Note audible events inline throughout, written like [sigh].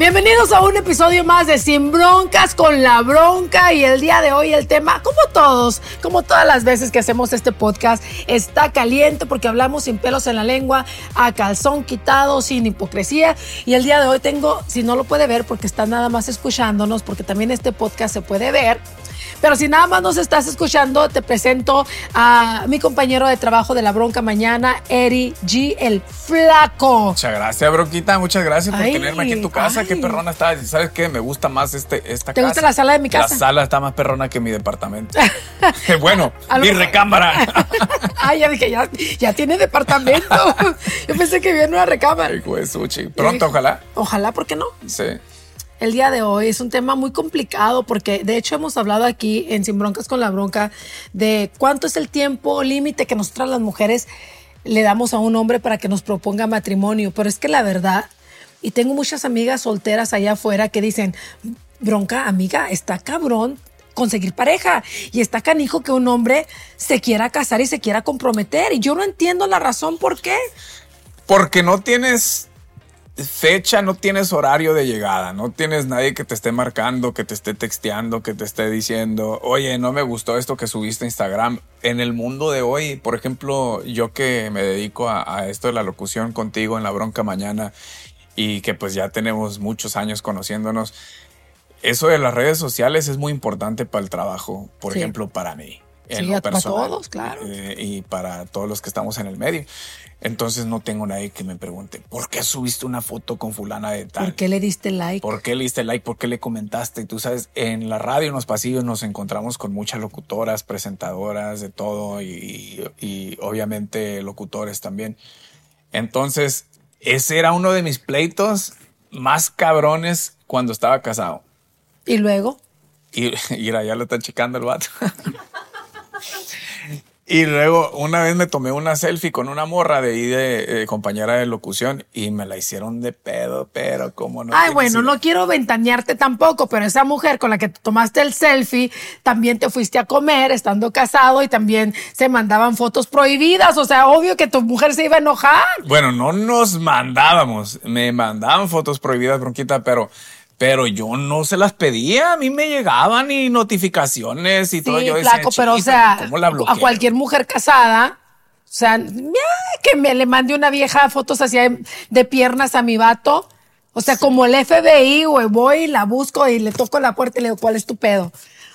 Bienvenidos a un episodio más de Sin Broncas con la Bronca y el día de hoy el tema, como todos, como todas las veces que hacemos este podcast, está caliente porque hablamos sin pelos en la lengua, a calzón quitado, sin hipocresía y el día de hoy tengo, si no lo puede ver porque está nada más escuchándonos, porque también este podcast se puede ver, pero si nada más nos estás escuchando, te presento a mi compañero de trabajo de la bronca mañana, Eri G, el flaco. Muchas gracias, bronquita. Muchas gracias por tenerme aquí en tu casa. Qué perrona está. ¿Sabes qué? Me gusta más este, esta casa. ¿Te gusta la sala de mi casa? La sala está más perrona que mi departamento. [laughs] bueno, mi recámara. [laughs] Ay, ya dije, ya, ya tiene departamento. [laughs] Yo pensé que viene una recámara. Ay, pues, Pronto, ojalá. Ojalá, ¿por qué no? Sí el día de hoy. Es un tema muy complicado porque de hecho hemos hablado aquí en Sin Broncas con la Bronca de cuánto es el tiempo límite que nosotras las mujeres le damos a un hombre para que nos proponga matrimonio. Pero es que la verdad, y tengo muchas amigas solteras allá afuera que dicen, Bronca, amiga, está cabrón conseguir pareja y está canijo que un hombre se quiera casar y se quiera comprometer. Y yo no entiendo la razón por qué. Porque no tienes fecha, no tienes horario de llegada, no tienes nadie que te esté marcando, que te esté texteando, que te esté diciendo, oye, no me gustó esto que subiste a Instagram. En el mundo de hoy, por ejemplo, yo que me dedico a, esto de la locución contigo en la bronca mañana y que pues ya tenemos muchos años conociéndonos, eso de las redes sociales es muy importante para el trabajo, por ejemplo, para mí. En sí, para todos, claro. Eh, y para todos los que estamos en el medio. Entonces no tengo nadie que me pregunte, ¿por qué subiste una foto con fulana de tal? ¿Por qué le diste like? ¿Por qué le diste like? ¿Por qué le comentaste? Tú sabes, en la radio, en los pasillos nos encontramos con muchas locutoras, presentadoras, de todo y, obviamente locutores también. Entonces, ese era uno de mis pleitos más cabrones cuando estaba casado. ¿Y luego? Y, [laughs] mira, ya lo está checando el vato. [laughs] Y luego una vez me tomé una selfie con una morra de ahí de compañera de locución y me la hicieron de pedo, pero como no. Ay, bueno, no quiero ventanearte tampoco, pero esa mujer con la que tomaste el selfie también te fuiste a comer estando casado y también se mandaban fotos prohibidas. O sea, obvio que tu mujer se iba a enojar. Bueno, no nos mandábamos, me mandaban fotos prohibidas, bronquita, pero pero yo no se las pedía, a mí me llegaban y notificaciones y todo. Yo decía, pero o sea, a cualquier mujer casada, o sea, que me le mande una vieja fotos así de, piernas a mi vato. O sea, como el FBI, güey, voy, la busco y le toco la puerta y le digo, ¿cuál es tu pedo?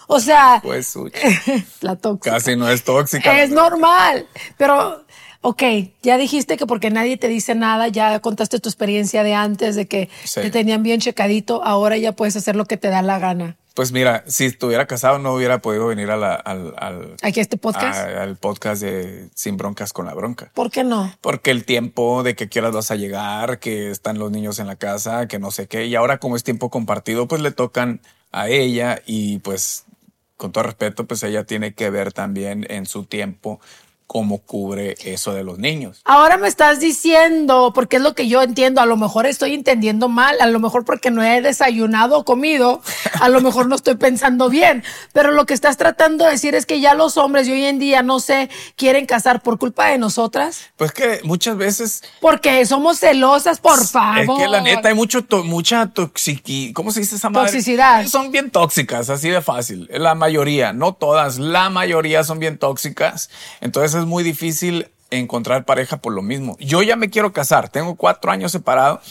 O sea, pues, [laughs] la tóxica. Casi no es tóxica. Es normal, pero ok, ya dijiste que porque nadie te dice nada, ya contaste tu experiencia de antes, de que te tenían bien checadito, ahora ya puedes hacer lo que te da la gana. Pues mira, si estuviera casado no hubiera podido venir al, al, ¿Aquí este podcast? al podcast de Sin Broncas con la Bronca. ¿Por qué no? Porque el tiempo de que quieras vas a llegar, que están los niños en la casa, que no sé qué. Y ahora como es tiempo compartido, pues le tocan a ella y pues con todo respeto, pues ella tiene que ver también en su tiempo cómo cubre eso de los niños. Ahora me estás diciendo, porque es lo que yo entiendo, a lo mejor estoy entendiendo mal, a lo mejor porque no he desayunado o comido, a lo mejor no estoy pensando bien, pero lo que estás tratando de decir es que ya los hombres de hoy en día no se quieren casar por culpa de nosotras. Pues que muchas veces... Porque somos celosas, por favor. Es que la neta hay mucho mucha toxicidad, ¿cómo se dice esa madre? Toxicidad. Son bien tóxicas, así de fácil. La mayoría, no todas, la mayoría son bien tóxicas. Entonces es muy difícil encontrar pareja por lo mismo. Yo ya me quiero casar, tengo cuatro años separado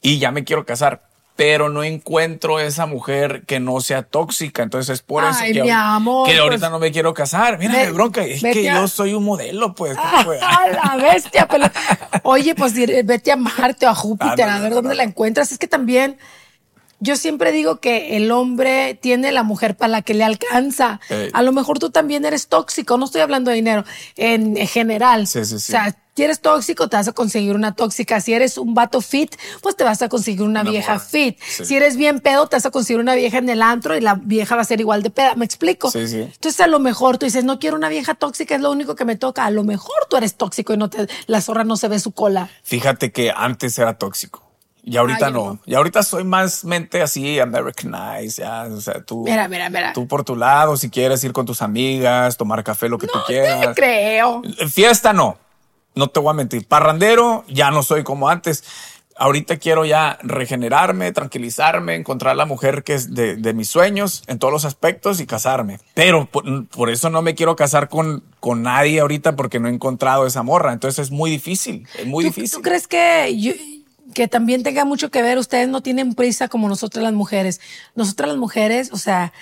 y ya me quiero casar, pero no encuentro esa mujer que no sea tóxica. Entonces es por eso que, ahorita pues no me quiero casar. Mira, bronca, es que yo soy un modelo, pues. Ah, la bestia. Oye, pues vete a Marte o a Júpiter a ver dónde la encuentras. Es que también yo siempre digo que el hombre tiene la mujer para la que le alcanza. A lo mejor tú también eres tóxico, no estoy hablando de dinero, en general. Sí, sí, sí. O sea, si eres tóxico, te vas a conseguir una tóxica. Si eres un vato fit, pues te vas a conseguir una, Una vieja fit. Sí. Si eres bien pedo, te vas a conseguir una vieja en el antro y la vieja va a ser igual de peda. ¿Me explico? Sí, sí. Entonces, a lo mejor tú dices, no quiero una vieja tóxica, es lo único que me toca. A lo mejor tú eres tóxico y no te, la zorra no se ve su cola. Fíjate que antes era tóxico. Y ahorita no. no. Y ahorita soy más mente así, Americanized, ya. O sea, tú. Mira, mira, mira. Tú por tu lado, si quieres ir con tus amigas, tomar café, lo que tú No quieras. te creo. Fiesta no. No te voy a mentir. Parrandero, ya no soy como antes. Ahorita quiero ya regenerarme, tranquilizarme, encontrar la mujer que es de, de mis sueños en todos los aspectos y casarme. Pero por, por eso no me quiero casar con, con nadie ahorita porque no he encontrado esa morra. Entonces es muy difícil. Es muy ¿Tú, difícil. ¿Tú crees que, yo- que también tenga mucho que ver? Ustedes no tienen prisa como nosotras las mujeres. Nosotras las mujeres, o sea,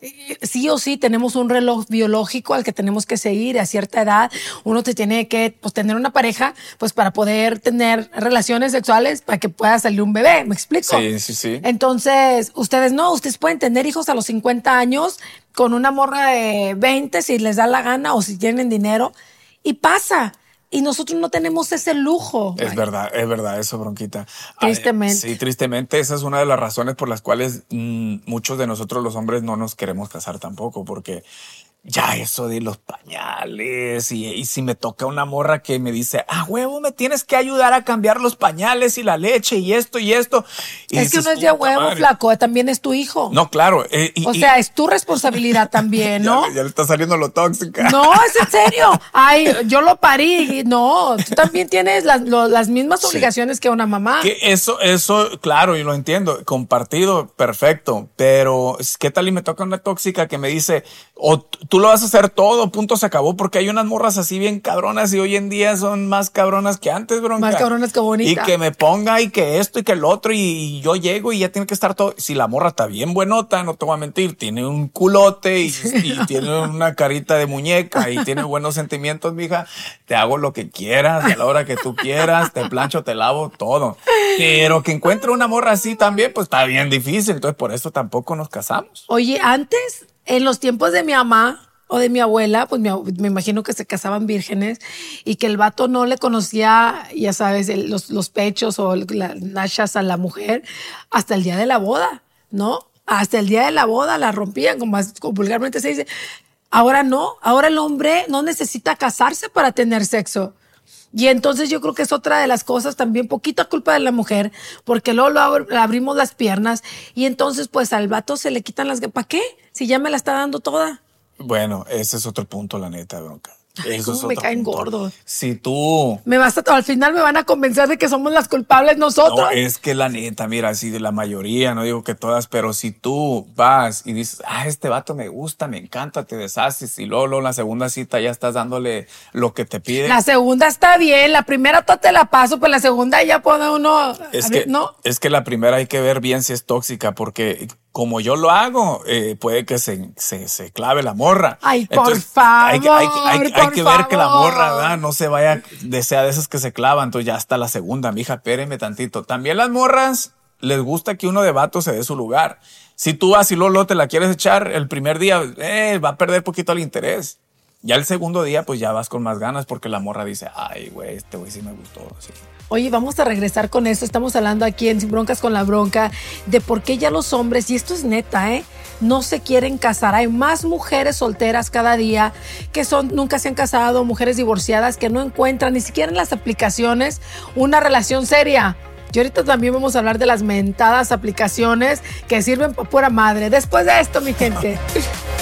eh, sí o sí tenemos un reloj biológico al que tenemos que seguir a cierta edad. Uno te tiene que pues, tener una pareja pues para poder tener relaciones sexuales para que pueda salir un bebé. ¿Me explico? Sí, sí, sí. Entonces, ustedes no, ustedes pueden tener hijos a los 50 años con una morra de 20 si les da la gana o si tienen dinero y pasa. Y nosotros no tenemos ese lujo. Es verdad, es verdad eso, bronquita. Tristemente. Ay, sí, tristemente. Esa es una de las razones por las cuales mm, muchos de nosotros los hombres no nos queremos casar tampoco, porque ya eso de los pañales y, y si me toca una morra que me dice, ah, huevo, me tienes que ayudar a cambiar los pañales y la leche y esto y esto. Y es que no es de a "Puta huevo, madre". flaco, también es tu hijo. No, claro. eh, y- o y- sea, es tu responsabilidad [laughs] también, ya ¿no? ya, le está saliendo lo tóxica. No, es en serio. [laughs] Ay, yo lo parí. No, tú también tienes las, lo- las mismas Sí. obligaciones que una mamá. Que eso, eso, claro, y lo entiendo, compartido, perfecto, pero ¿qué tal y me toca una tóxica que me dice, o tú lo vas a hacer todo, punto, se acabó, porque hay unas morras así bien cabronas y hoy en día son más cabronas que antes, bronca. Más cabronas que bonita. Y que me ponga y que esto y que el otro y, y yo llego y ya tiene que estar todo. Si la morra está bien buenota, no te voy a mentir, tiene un culote y, y [laughs] tiene una carita de muñeca y tiene buenos sentimientos, mija, te hago lo que quieras, a la hora que tú quieras, te plancho, te lavo, todo. Pero que encuentre una morra así también, pues está bien difícil. Entonces, por eso tampoco nos casamos. Oye, antes, en los tiempos de mi mamá o de mi abuela, pues me imagino que se casaban vírgenes y que el vato no le conocía, ya sabes, los, los pechos o las nachas a la mujer hasta el día de la boda, ¿no? Hasta el día de la boda la rompían, como, como vulgarmente se dice. Ahora no, ahora el hombre no necesita casarse para tener sexo. Y entonces yo creo que es otra de las cosas también, poquita culpa de la mujer, porque luego lo abr- le abrimos las piernas y entonces pues al vato se le quitan las... ¿Para qué? Si ya me la está dando toda. Bueno, ese es otro punto, la neta, bronca. Eso cómo me caen punto. gordos. Si tú Me vas a, al final me van a convencer de que somos las culpables nosotros. No, es que la neta, mira, así de la mayoría, no digo que todas, pero si tú vas y dices, ah, este vato me gusta, me encanta, te deshaces y luego, luego en la segunda cita ya estás dándole lo que te pide. La segunda está bien, la primera todo te la paso, pues la segunda ya puede uno... es que, ver, no, es que la primera hay que ver bien si es tóxica, porque como yo lo hago, eh, puede que se, se, se clave la morra. Ay, por hay, que- hay que- hay que- favor, hay por que ver que la morra, favor. ¿verdad? No se vaya, de sea de esas que se clavan, entonces ya está la segunda, mija, espéreme tantito. También las morras les gusta que uno de vato se dé su lugar. Si tú vas y Lolo te la quieres echar el primer día, eh, va a perder poquito el interés. Ya el segundo día, pues ya vas con más ganas porque la morra dice, ay, güey, este güey sí me gustó. sí". Oye, vamos a regresar con esto. Estamos hablando aquí en Sin Broncas con la Bronca de por qué ya los hombres, y esto es neta, ¿eh? No se quieren casar. Hay más mujeres solteras cada día que son, nunca se han casado, mujeres divorciadas que no encuentran ni siquiera en las aplicaciones una relación seria. Y ahorita también vamos a hablar de las mentadas aplicaciones que sirven para pura madre. Después de esto, mi gente. [laughs]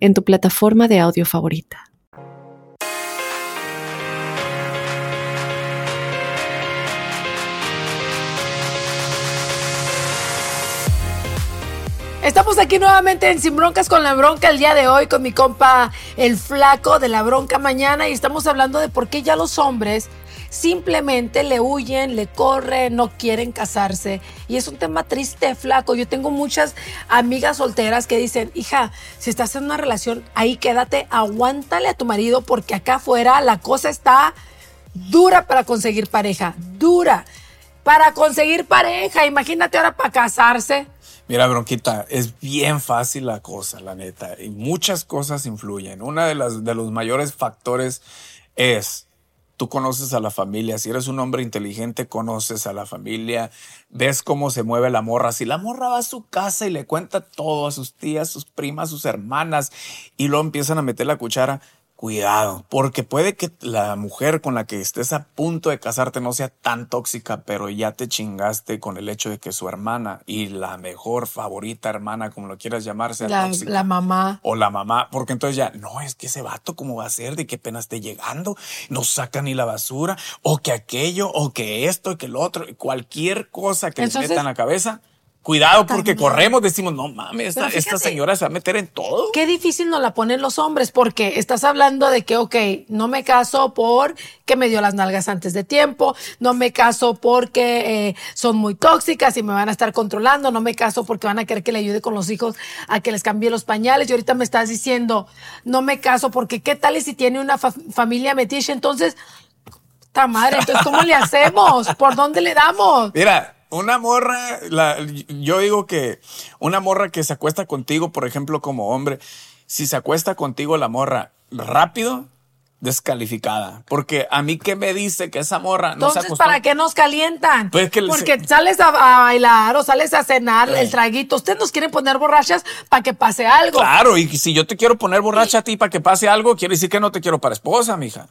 en tu plataforma de audio favorita. Estamos aquí nuevamente en Sin Broncas con la Bronca el día de hoy con mi compa el flaco de la Bronca mañana y estamos hablando de por qué ya los hombres simplemente le huyen, le corren, no quieren casarse. Y es un tema triste, flaco. Yo tengo muchas amigas solteras que dicen, hija, si estás en una relación, ahí quédate, aguántale a tu marido porque acá afuera la cosa está dura para conseguir pareja, dura. Para conseguir pareja, imagínate ahora para casarse. Mira, Bronquita, es bien fácil la cosa, la neta, y muchas cosas influyen. Una de las de los mayores factores es tú conoces a la familia, si eres un hombre inteligente, conoces a la familia, ves cómo se mueve la morra, si la morra va a su casa y le cuenta todo a sus tías, sus primas, sus hermanas, y luego empiezan a meter la cuchara, cuidado, porque puede que la mujer con la que estés a punto de casarte no sea tan tóxica, pero ya te chingaste con el hecho de que su hermana y la mejor favorita hermana, como lo quieras llamar, sea La, tóxica. la mamá. O la mamá, porque entonces ya, no, es que ese vato, ¿cómo va a ser? ¿De qué pena esté llegando? No saca ni la basura, o que aquello, o que esto, que lo otro, cualquier cosa que Entonces- les meta en la cabeza. Cuidado, porque También. corremos, decimos, no mames, esta, Pero esta fíjate, señora se va a meter en todo. Qué difícil nos la ponen los hombres, porque estás hablando de que, ok, no me caso porque me dio las nalgas antes de tiempo, no me caso porque eh, son muy tóxicas y me van a estar controlando, no me caso porque van a querer que le ayude con los hijos a que les cambie los pañales. Y ahorita me estás diciendo, no me caso porque, ¿qué tal si tiene una fa- familia metiche? Entonces, ¡ta madre! Entonces, ¿cómo le hacemos? ¿Por dónde le damos? Mira, una morra, la- yo digo que una morra que se acuesta contigo, por ejemplo, como hombre, si se acuesta contigo la morra rápido, descalificada. Porque a mí que me dice que esa morra no se Entonces. ¿para qué nos calientan? Pues que Porque sales a, a bailar o sales a cenar Eh. el traguito. Ustedes nos quieren poner borrachas para que pase algo. Claro, y si yo te quiero poner borracha a ti para que pase algo, quiere decir que no te quiero para esposa, mija.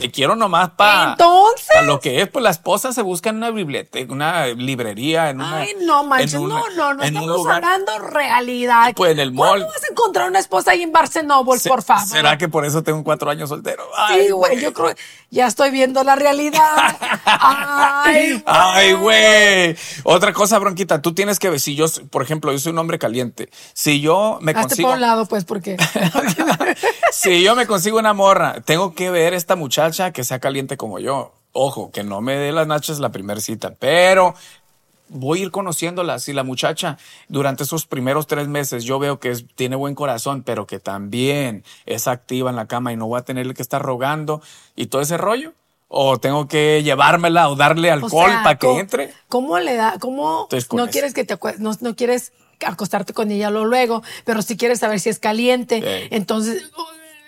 Te quiero nomás para Entonces. lo que es, pues la esposa se busca en una biblioteca, una librería, en una. Ay, no manches, una- no, no, no, estamos lugar. hablando realidad. Pues en el ¿Cuándo mall. vas a encontrar una esposa ahí en Barcelona, Se- por favor? ¿Será que por eso tengo cuatro años soltero? Ay, Sí, güey, yo creo, ya estoy viendo la realidad. [laughs] Ay. Ay, güey. Otra cosa, bronquita, tú tienes que ver, si yo, por ejemplo, yo soy un hombre caliente, si yo me Hazte consigo, por un lado, pues, porque. [laughs] si yo me consigo una morra, tengo que ver esta muchacha que sea caliente como yo. Ojo, que no me dé las nachas la primera cita, pero voy a ir conociéndola. Si la muchacha durante esos primeros tres meses yo veo que es- tiene buen corazón, pero que también es activa en la cama y no voy a tenerle que estar rogando y todo ese rollo, o tengo que llevármela o darle O alcohol sea, para que ¿cómo- entre. ¿Cómo le da? ¿Cómo no eso. quieres que te no, no quieres acostarte con ella luego, pero si quieres saber si es caliente, Sí. entonces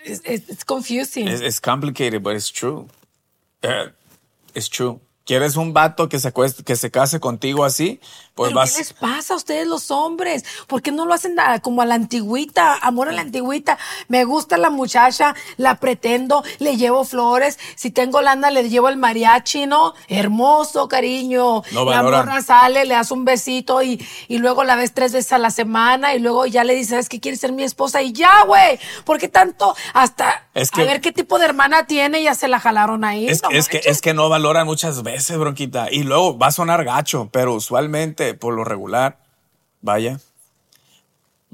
es- it's confusing. Es it's complicated, but it's true. Eh, it's true. ¿Quieres un vato que se, que se case contigo así? Pues ¿Pero vas. qué les pasa a ustedes los hombres? ¿Por qué no lo hacen a- como a la antigüita? Amor a la antigüita. Me gusta la muchacha, la pretendo, le llevo flores. Si tengo lana, le llevo el mariachi, ¿no? Hermoso, cariño. No la morra sale, le das un besito y, y luego la ves tres veces a la semana y luego ya le dices, ¿sabes qué quieres ser mi esposa? Y ya, güey. ¿Por qué tanto? Hasta Es a ver qué tipo de hermana tiene y ya se la jalaron ahí. Es, no es que, es que no valoran muchas veces, bronquita. Y luego va a sonar gacho, pero usualmente, por lo regular, vaya,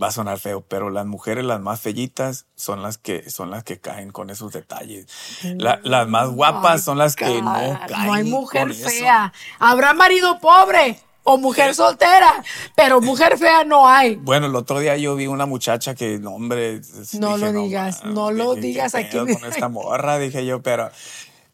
va a sonar feo, pero las mujeres, las más fellitas, son las que, son las que caen con esos detalles. La- las más guapas son las que no caen. No hay mujer eso. fea. Habrá marido pobre o mujer soltera, pero mujer fea no hay. Bueno, el otro día yo vi una muchacha que, no, hombre. No lo digas, no lo ¿qué- digas aquí. Con esta morra, dije yo, pero.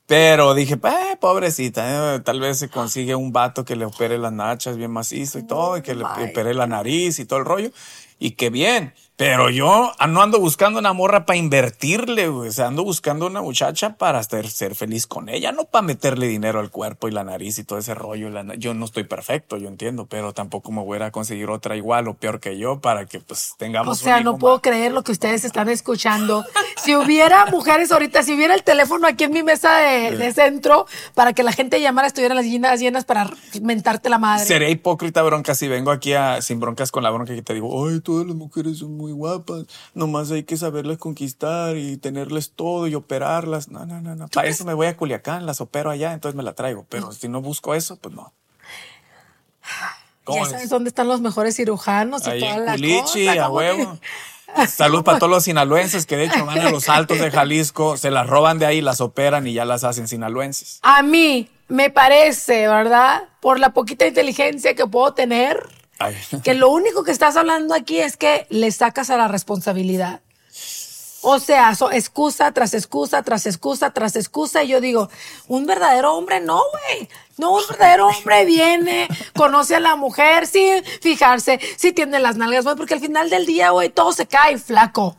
Pero dije, eh, pobrecita, eh, tal vez se consigue un vato que le opere las nachas bien macizo y todo, y que le opere la nariz y todo el rollo. Y que bien. Pero yo no ando buscando una morra para invertirle, güey. O sea, ando buscando una muchacha para ser, ser feliz con ella, no para meterle dinero al cuerpo y la nariz y todo ese rollo. La yo no estoy perfecto, yo entiendo, pero tampoco me voy a ir a conseguir otra igual o peor que yo para que pues O tengamos sea, un no puedo más. creer lo que ustedes están escuchando. Si hubiera mujeres ahorita, si hubiera el teléfono aquí en mi mesa de, de centro para que la gente llamara, estuvieran las llenas llenas para mentarte la madre. Sería hipócrita, bronca, si vengo aquí a, sin broncas con la bronca y te digo, ay, todas las mujeres son muy guapas, nomás hay que saberlas conquistar y tenerles todo y operarlas. No, no, no, no. Para eso me voy a Culiacán, las opero allá, entonces me la traigo. Pero si no busco eso, pues no. ¿Cómo Ya sabes dónde están los mejores cirujanos y Ahí toda en la Culichi, cosa, a ¿cómo huevo. que- [laughs] Salud para todos los sinaloenses que de hecho van a los altos de Jalisco, se las roban de ahí, las operan y ya las hacen sinaloenses. A mí me parece, ¿verdad? Por la poquita inteligencia que puedo tener, Ay. que lo único que estás hablando aquí es que le sacas a la responsabilidad. O sea, so- excusa tras excusa, tras excusa, tras excusa. Y yo digo, un verdadero hombre no, güey. No, un verdadero hombre viene, conoce a la mujer sin fijarse si tiene las nalgas, güey, porque al final del día, güey, todo se cae flaco.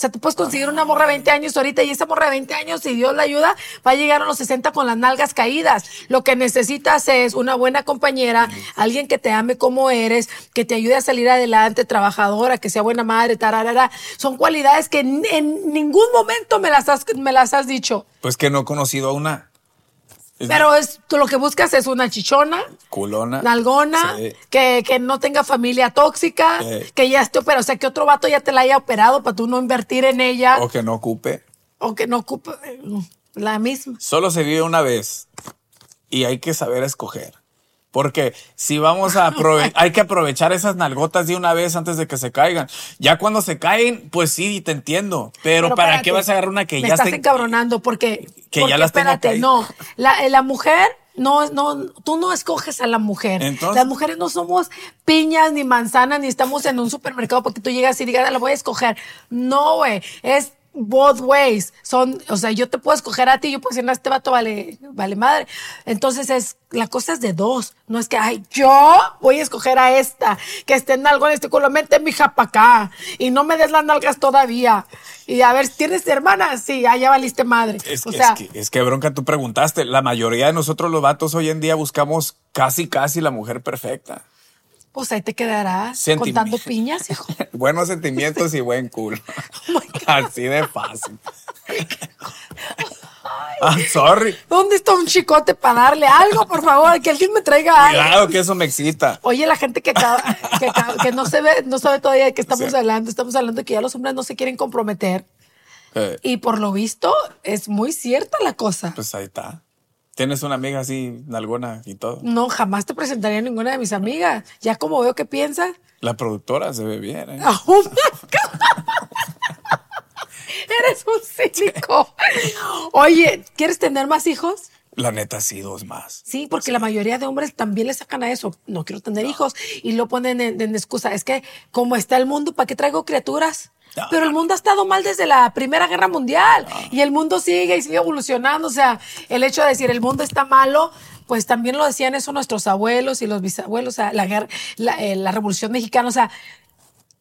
Sea, tú puedes conseguir una morra de 20 años ahorita y esa morra de 20 años, si Dios la ayuda, va a llegar a los 60 con las nalgas caídas. Lo que necesitas es una buena compañera, alguien que te ame como eres, que te ayude a salir adelante, trabajadora, que sea buena madre, tararara. Son cualidades que en, en ningún momento me las has, me las has dicho. Pues que no he conocido a una. Pero es, tú lo que buscas es una chichona, culona. nalgona, Sí. que, que no tenga familia tóxica, que ya esté operado, o sea, que otro vato ya te la haya operado para tú no invertir en ella. O que no ocupe. o que no ocupe eh, la misma. Solo se vive una vez y hay que saber escoger. Porque si vamos a aprove- [laughs] hay que aprovechar esas nalgotas de una vez antes de que se caigan. Ya cuando se caen, pues sí, te entiendo. Pero, Pero ¿para qué vas a agarrar una que me ya estás encabronando porque que porque, ya las espérate, no, la, eh, la mujer no no tú no escoges a la mujer. Entonces- Las mujeres no somos piñas ni manzanas ni estamos en un supermercado porque tú llegas y digas, la voy a escoger. No, güey, es both ways. Son, o sea, yo te puedo escoger a ti, yo puedo decir, no, este vato vale, vale madre. Entonces es, la cosa es de dos. No es que, ay, yo voy a escoger a esta, que esté en algo en este culo, mete mi japa acá y no me des las nalgas todavía. Y a ver, ¿tienes hermana? Sí, ah, ya valiste madre. Es, o que- sea, es que, es que, bronca, tú preguntaste. La mayoría de nosotros los vatos hoy en día buscamos casi, casi la mujer perfecta. Pues ahí te quedarás contando piñas, hijo. [laughs] Buenos sentimientos y buen culo. [laughs] Oh. Así de fácil. Ah, sorry. ¿Dónde está un chicote para darle algo, por favor? Que alguien me traiga algo. Cuidado que eso me excita. Oye, la gente que, acaba- que, acaba- que no se ve, no sabe todavía de qué estamos hablando. Estamos hablando de que ya los hombres no se quieren comprometer. Eh, Y por lo visto, es muy cierta la cosa. pues ahí está. Tienes una amiga así, nalgona y todo. No, jamás te presentaría a ninguna de mis amigas. Ya como veo que piensas. La productora se ve bien, ¿eh? Oh my God. [laughs] Eres un cínico. Oye, ¿quieres tener más hijos? La neta, sí, dos más. Sí, porque la mayoría de hombres también le sacan a eso. No quiero tener hijos y lo ponen en, en excusa. Es que como está el mundo, ¿para qué traigo criaturas? No. Pero el mundo ha estado mal desde la Primera Guerra Mundial y el mundo sigue y sigue evolucionando. O sea, el hecho de decir el mundo está malo, pues también lo decían eso nuestros abuelos y los bisabuelos. O sea, la, guerra, la, eh, la Revolución Mexicana. O sea,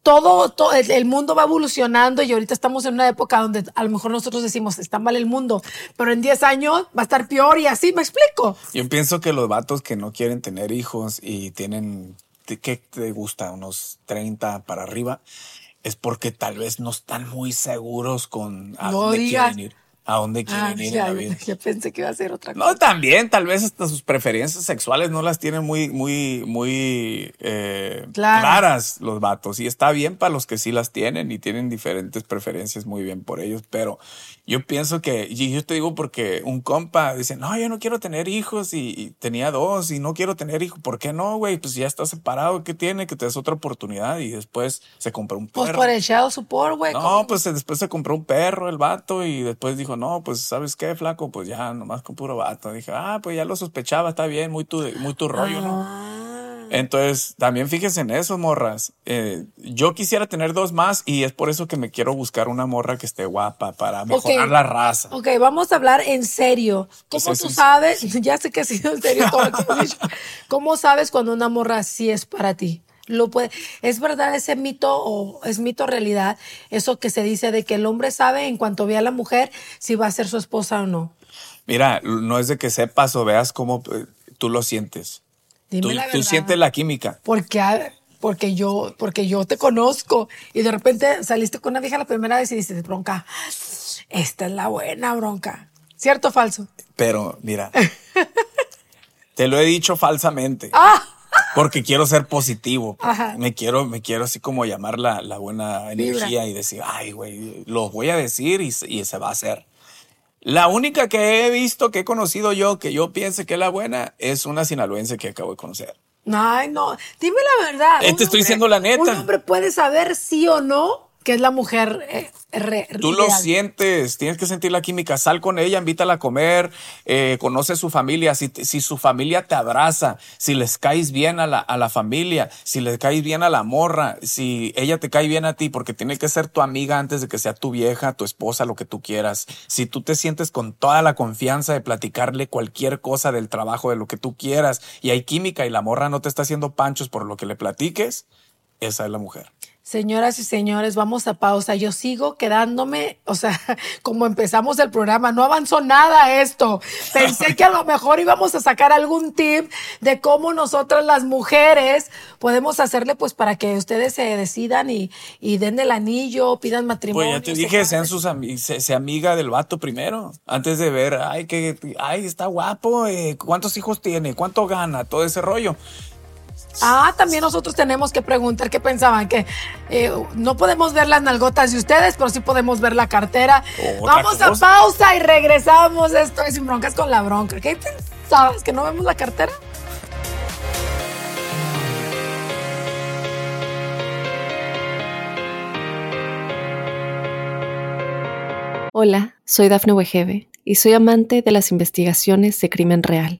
todo, todo el, el mundo va evolucionando y ahorita estamos en una época donde a lo mejor nosotros decimos está mal el mundo, pero en 10 años va a estar peor y así, ¿me explico? Yo pienso que los vatos que no quieren tener hijos y tienen, ¿qué te gusta? Unos 30 para arriba, es porque tal vez no están muy seguros con a No dónde digas. quieren ir. A dónde quieren Ah, ir en ya, la vida. ya pensé que iba a ser otra cosa. No, también, tal vez hasta sus preferencias sexuales no las tienen muy, muy, muy eh, Claro. claras los vatos. Y está bien para los que sí las tienen y tienen diferentes preferencias, muy bien por ellos. Pero yo pienso que, y yo te digo porque un compa dice, no, yo no quiero tener hijos y, y tenía dos y no quiero tener hijos. ¿Por qué no, güey? Pues ya está separado, ¿qué tiene? Que te des otra oportunidad y después se compró un perro. Pues por el shadow support, güey. No, ¿cómo? pues después se compró un perro el vato y después dijo, no, pues ¿sabes qué, flaco? Pues ya, nomás con puro vato. Dije, ah, pues ya lo sospechaba, está bien, muy tu, muy tu rollo, ¿no? Ah. Entonces, también fíjense en eso, morras. Eh, yo quisiera tener dos más y es por eso que me quiero buscar una morra que esté guapa para mejorar la raza. Ok, vamos a hablar en serio. ¿Cómo Pues tú sabes? [laughs] Ya sé que ha sido en serio todo lo que dicho. ¿Cómo sabes cuando una morra sí es para ti? Lo puede, ¿Es verdad ese mito o es mito realidad? Eso que se dice de que el hombre sabe en cuanto ve a la mujer si va a ser su esposa o no. Mira, no es de que sepas o veas cómo eh, tú lo sientes. Dime Tú, la tú verdad. sientes la química. Porque, ah, porque, yo, porque yo te conozco y de repente saliste con una vieja la primera vez y dices, bronca, esta es la buena bronca. ¿Cierto o falso? Pero mira, [laughs] te lo he dicho falsamente. ¡Ah! Porque quiero ser positivo. Ajá. Me quiero, me quiero así como llamar la, la buena energía y decir, ay, güey, lo voy a decir y, se- y se va a hacer. La única que he visto, que he conocido yo, que yo piense que es la buena, es una sinaloense que acabo de conocer. Ay, no. Dime la verdad. Eh, te estoy diciendo la neta. Un hombre puede saber sí o no que es la mujer. eh, re- Tú lo sientes, tienes que sentir la química. Sal con ella, invítala a comer, eh, conoce su familia. Si, si su familia te abraza, si les caes bien a la, a la familia, si les caes bien a la morra, si ella te cae bien a ti, porque tiene que ser tu amiga antes de que sea tu vieja, tu esposa, lo que tú quieras. Si tú te sientes con toda la confianza de platicarle cualquier cosa del trabajo, de lo que tú quieras, y hay química y la morra no te está haciendo panchos por lo que le platiques, esa es la mujer. Señoras y señores, vamos a pausa. Yo sigo quedándome, o sea, [laughs] como empezamos el programa, no avanzó nada esto. Pensé que a lo mejor íbamos a sacar algún tip de cómo nosotras las mujeres podemos hacerle pues para que ustedes se decidan y, y den el anillo, pidan matrimonio. Pues ya te dije, sean sus ami- se, se amiga del vato primero, antes de ver, ay, que, ay, está guapo, eh, cuántos hijos tiene, cuánto gana, todo ese rollo. Ah, también nosotros tenemos que preguntar qué pensaban, que eh, no podemos ver las nalgotas de ustedes, pero sí podemos ver la cartera. Otra Vamos a pausa y regresamos. Esto es sin broncas con la bronca. ¿Qué pensabas? ¿Que no vemos la cartera? Hola, soy Dafne Wegebe y soy amante de las investigaciones de crimen real.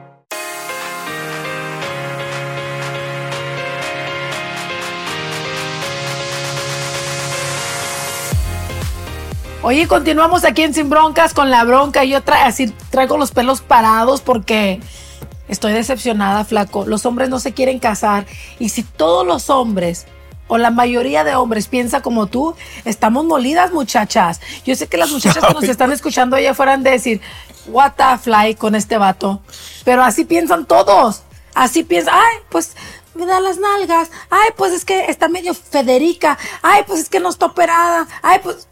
Oye, continuamos aquí en Sin Broncas con la bronca. Yo tra así traigo los pelos parados porque estoy decepcionada, flaco. Los hombres no se quieren casar. Y si todos los hombres o la mayoría de hombres piensa como tú, estamos molidas, muchachas. Yo sé que las muchachas que nos están escuchando allá afuera han de decir, what the fly con este vato. Pero así piensan todos. Así piensan, ay, pues me da las nalgas. Ay, pues es que está medio Federica. Ay, pues es que no está operada. Ay, pues...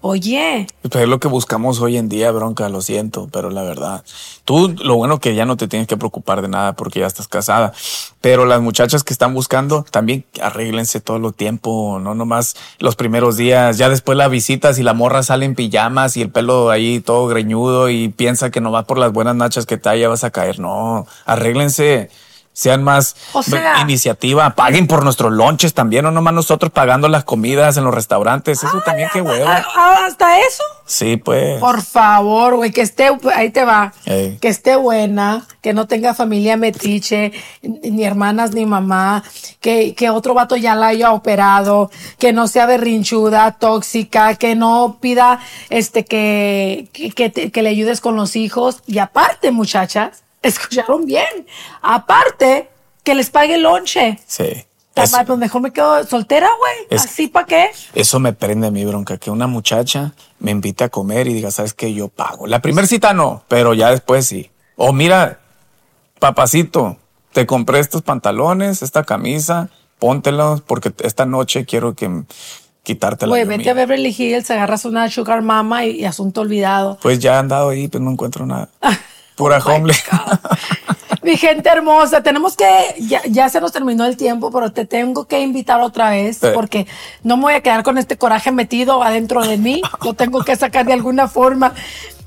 Oye, Pero es lo que buscamos hoy en día, bronca, lo siento, pero la verdad. Tú, lo bueno que ya no te tienes que preocupar de nada porque ya estás casada. Pero las muchachas que están buscando, también arréglense todo el tiempo, no nomás los primeros días. Ya después la visitas y la morra sale en pijamas y el pelo ahí todo greñudo y piensa que no va por las buenas nachas que te ya vas a caer. No, arréglense. Sean más O sea- iniciativa, paguen por nuestros lonches también, no nomás nosotros pagando las comidas en los restaurantes, eso también qué huevo. ah, ah, hasta eso. Sí, pues. Por favor, güey, que esté, ahí te va, Ey. que esté buena, que no tenga familia metiche, ni hermanas ni mamá, que, que otro vato ya la haya operado, que no sea berrinchuda, tóxica, que no pida este que, que, que te- que le ayudes con los hijos. Y aparte, muchachas, escucharon bien, aparte, que les pague el lonche. Sí. Eso, mal, pues mejor me quedo soltera, güey. Es- ¿Así para qué? eso me prende a mi bronca, que una muchacha me invite a comer y diga, ¿sabes qué? Yo pago. La primera cita no, pero ya después sí. O mira, papacito, te compré estos pantalones, esta camisa, póntelos porque esta noche quiero que quitártela. Güey, vete mía". a Beverly Hills, agarras una sugar mama y, y asunto olvidado. Pues ya he andado ahí, pues no encuentro nada. [laughs] Pura Oh homeless. Mi gente hermosa, tenemos que, ya, ya se nos terminó el tiempo, pero te tengo que invitar otra vez Sí. porque no me voy a quedar con este coraje metido adentro de mí, [laughs] lo tengo que sacar de alguna forma.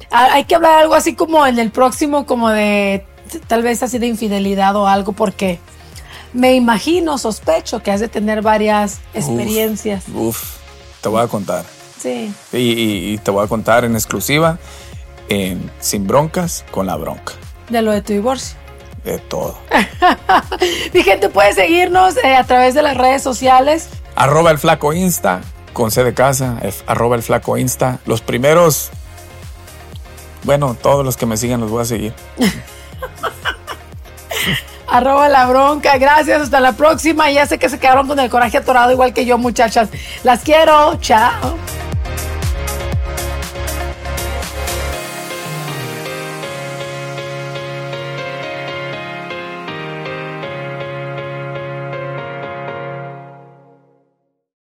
Hay que hablar algo así como en el próximo, como de tal vez así de infidelidad o algo, porque me imagino, sospecho que has de tener varias experiencias. Uf, uf, te voy a contar. Sí. Y, y- y te voy a contar en exclusiva en Sin Broncas con la Bronca. De lo de tu divorcio. De todo. [laughs] Mi gente puede seguirnos eh, a través de las redes sociales. Arroba el flaco Insta, con C de casa, arroba el flaco Insta. Los primeros, bueno, todos los que me sigan los voy a seguir. [laughs] Arroba la bronca. Gracias. Hasta la próxima. Ya sé que se quedaron con el coraje atorado igual que yo, muchachas. Las quiero. Chao.